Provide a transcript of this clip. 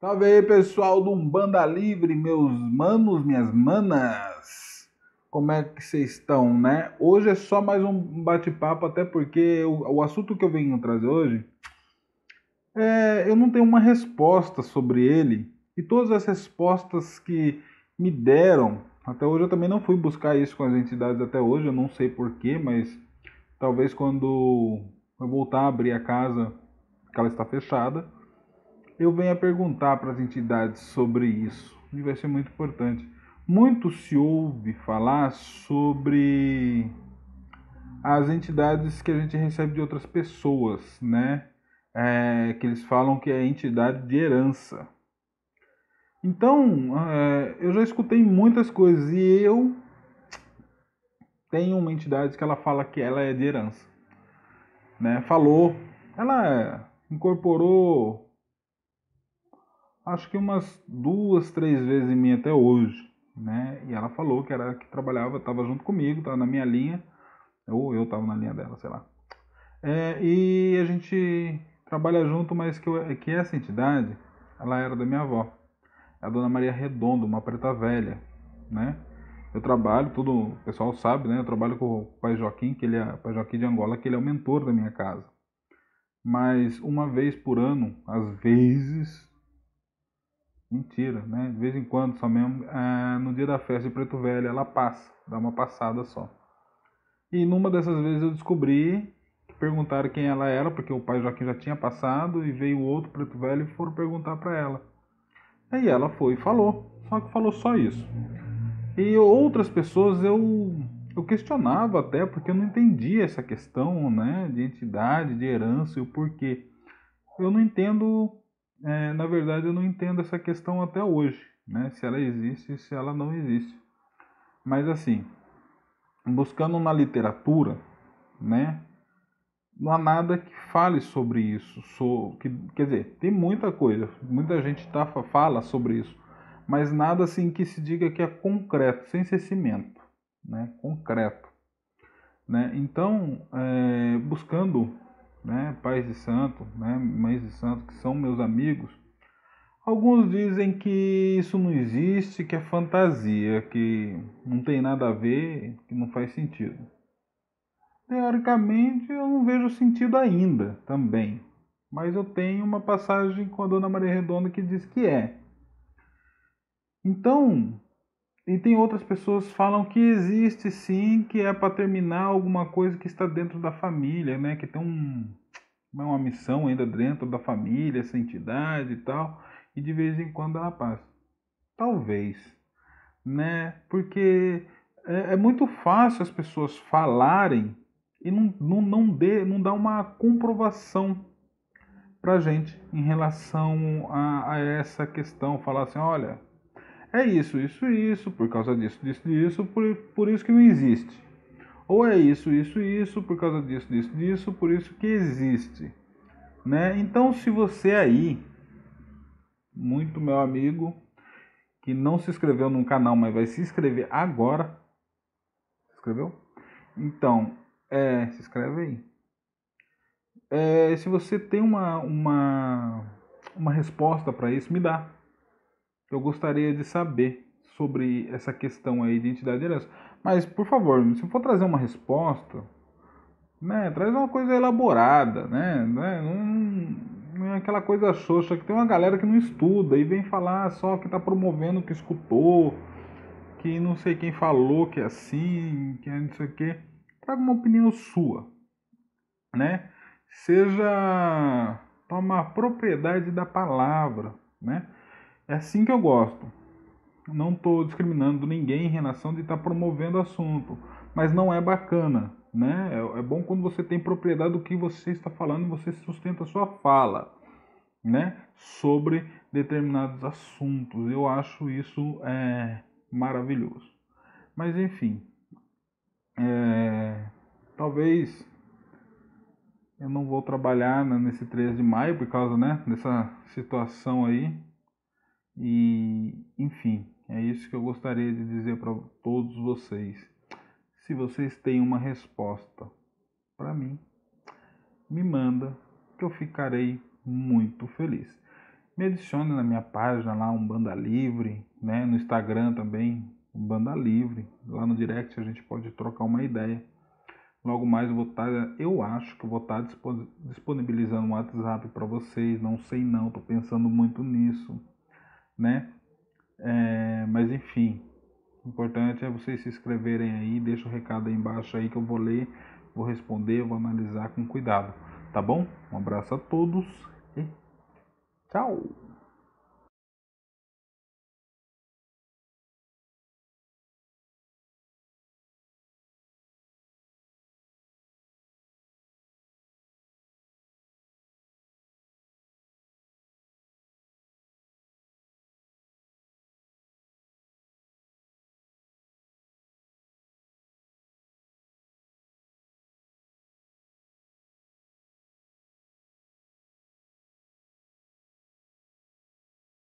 Salve aí, pessoal do Umbanda Livre, meus manos, minhas manas. Como é que vocês estão, né? Hoje é só mais um bate-papo, até porque o, o, assunto que eu venho trazer hoje, é, eu não tenho uma resposta sobre ele. E todas as respostas que me deram, até hoje eu também não fui buscar isso com as entidades até hoje, eu não sei porquê, mas talvez quando eu voltar a abrir a casa, que ela está fechada, eu venho a perguntar para as entidades sobre isso. E vai ser muito importante. Muito se ouve falar sobre as entidades que a gente recebe de outras pessoas, né? É, que eles falam que é entidade de herança. Então, é, eu já escutei muitas coisas e eu tenho uma entidade que ela fala que ela é de herança. Né? Falou, ela incorporou acho que umas duas, três vezes em mim até hoje, né? E ela falou que era que trabalhava, estava junto comigo, estava na minha linha, ou eu estava na linha dela, sei lá. É, e a gente trabalha junto, mas que, eu, que essa entidade, ela era da minha avó, a Dona Maria Redondo, uma preta velha, né? Eu trabalho, tudo o pessoal sabe, né? Eu trabalho com o pai Joaquim, que ele é pai Joaquim de Angola, que ele é o mentor da minha casa. Mas uma vez por ano, às vezes, Mentira, né? De vez em quando, só mesmo. É, no dia da festa de Preto Velho, ela passa, dá uma passada só. E numa dessas vezes eu descobri, perguntaram quem ela era, porque o pai Joaquim já tinha passado, e veio outro Preto Velho e foram perguntar para ela. Aí ela foi e falou, só que falou só isso. E outras pessoas eu, eu questionava até, porque eu não entendia essa questão né, de entidade, de herança e o porquê. Eu não entendo é, na verdade, eu não entendo essa questão até hoje, né? Se ela existe, se ela não existe. Mas assim, buscando na literatura, né? Não há nada que fale sobre isso. So, que, quer dizer, tem muita coisa, muita gente tá, fala sobre isso, mas nada assim que se diga que é concreto, sem ser cimento, né? Concreto. Né? Então, é, buscando né, pais de santo, né, mães de santo, que são meus amigos, alguns dizem que isso não existe, que é fantasia, que não tem nada a ver, que não faz sentido. Teoricamente, eu não vejo sentido ainda também, mas eu tenho uma passagem com a Dona Maria Redonda que diz que é. Então, e tem outras pessoas falam que existe sim, que é para terminar alguma coisa que está dentro da família, né? Que tem um, uma missão ainda dentro da família, essa entidade e tal, e de vez em quando ela passa. Talvez, né? Porque é, é muito fácil as pessoas falarem e não, não, não, dê, não dá uma comprovação pra gente em relação a, a essa questão. Falar assim, olha, é isso, isso, isso, por causa disso, disso, disso, por, por isso que não existe. Ou é isso, isso, isso, por causa disso, disso, disso, por isso que existe. Né? Então, se você aí, muito meu amigo, que não se inscreveu no canal, mas vai se inscrever agora. Se inscreveu? Então, é, se inscreve aí. É, se você tem uma, uma, uma resposta para isso, me dá eu gostaria de saber sobre essa questão aí de entidade de herança. Mas, por favor, se for trazer uma resposta, né, traz uma coisa elaborada, né? né não, é aquela coisa xoxa que tem uma galera que não estuda e vem falar só que está promovendo o que escutou, que não sei quem falou que é assim, que é não sei o quê. Traga uma opinião sua, né? Seja toma propriedade da palavra, né? É assim que eu gosto. Não estou discriminando ninguém em relação de estar tá promovendo o assunto, mas não é bacana, né? É, é, bom quando você tem propriedade do que você está falando e você sustenta a sua fala, né? Sobre determinados assuntos. Eu acho isso é, maravilhoso. Mas enfim, é, talvez eu não vou trabalhar nesse 3 de maio por causa né, dessa situação aí e, enfim, é isso que eu gostaria de dizer para todos vocês. Se vocês têm uma resposta para mim, me manda que eu ficarei muito feliz. me adicione na minha página lá, um Banda Livre, né? No Instagram também, um Banda Livre. Lá no direct a gente pode trocar uma ideia. Logo mais eu vou estar, tá, eu acho que eu vou estar tá disponibilizando um WhatsApp para vocês. Não sei não, estou pensando muito nisso, né? É, mas enfim, o importante é vocês se inscreverem aí, deixa o recado aí embaixo aí que eu vou ler, vou responder, vou analisar com cuidado, tá bom? Um abraço a todos e tchau!